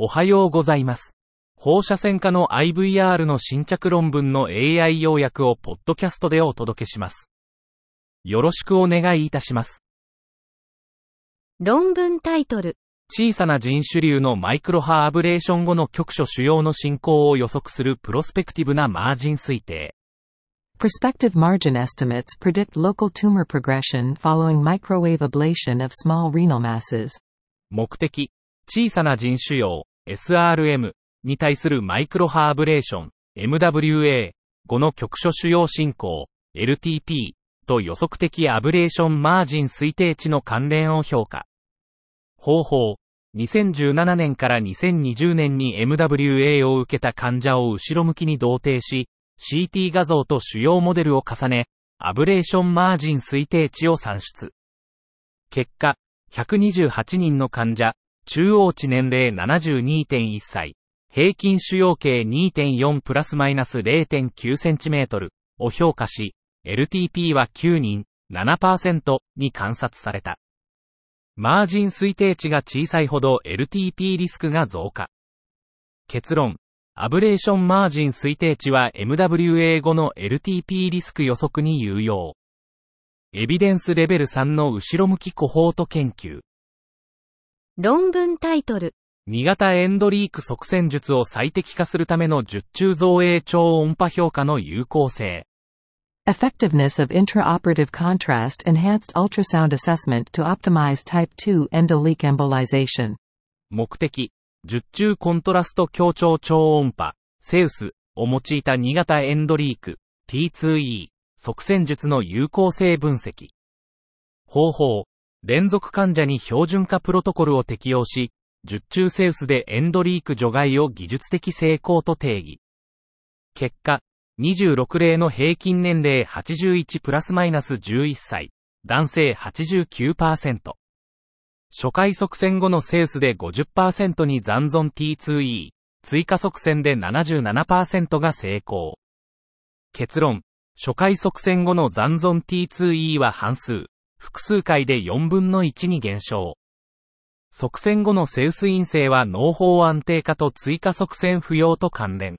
おはようございます。放射線科の IVR の新着論文の AI 要約をポッドキャストでお届けします。よろしくお願いいたします。論文タイトル。小さな人種流のマイクロ波アブレーション後の局所主要の進行を予測するプロスペクティブなマージン推定。Prospective margin estimates predict local tumor progression following microwave ablation of small renal masses. 目的、小さな人種用 SRM に対するマイクロハアブレーション MWA 後の局所主要進行 LTP と予測的アブレーションマージン推定値の関連を評価。方法、2017年から2020年に MWA を受けた患者を後ろ向きに同定し、CT 画像と主要モデルを重ね、アブレーションマージン推定値を算出。結果、128人の患者、中央値年齢72.1歳、平均主要径2.4プラスマイナス0.9センチメートルを評価し、LTP は9人、7%に観察された。マージン推定値が小さいほど LTP リスクが増加。結論、アブレーションマージン推定値は MWA 後の LTP リスク予測に有用。エビデンスレベル3の後ろ向きコホート研究。論文タイトル。2型エンドリーク側線術を最適化するための術中造影超音波評価の有効性。Effectiveness of intraoperative contrast enhanced ultrasound assessment to optimize type 2 endoleak embolization. 目的、術中コントラスト強調超音波、セウスを用いた2型エンドリーク、T2E、側線術の有効性分析。方法、連続患者に標準化プロトコルを適用し、術中セウスでエンドリーク除外を技術的成功と定義。結果、26例の平均年齢81プラスマイナス11歳、男性89%。初回側線後のセウスで50%に残存 T2E、追加側線で77%が成功。結論、初回側線後の残存 T2E は半数、複数回で4分の1に減少。側線後のセウス陰性は脳法安定化と追加側線不要と関連。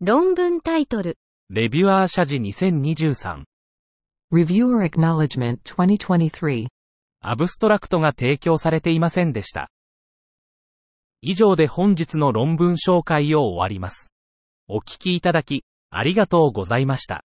論文タイトル。レビュアー社時2023。Reviewer Acknowledgement 2023. アブストラクトが提供されていませんでした。以上で本日の論文紹介を終わります。お聞きいただき、ありがとうございました。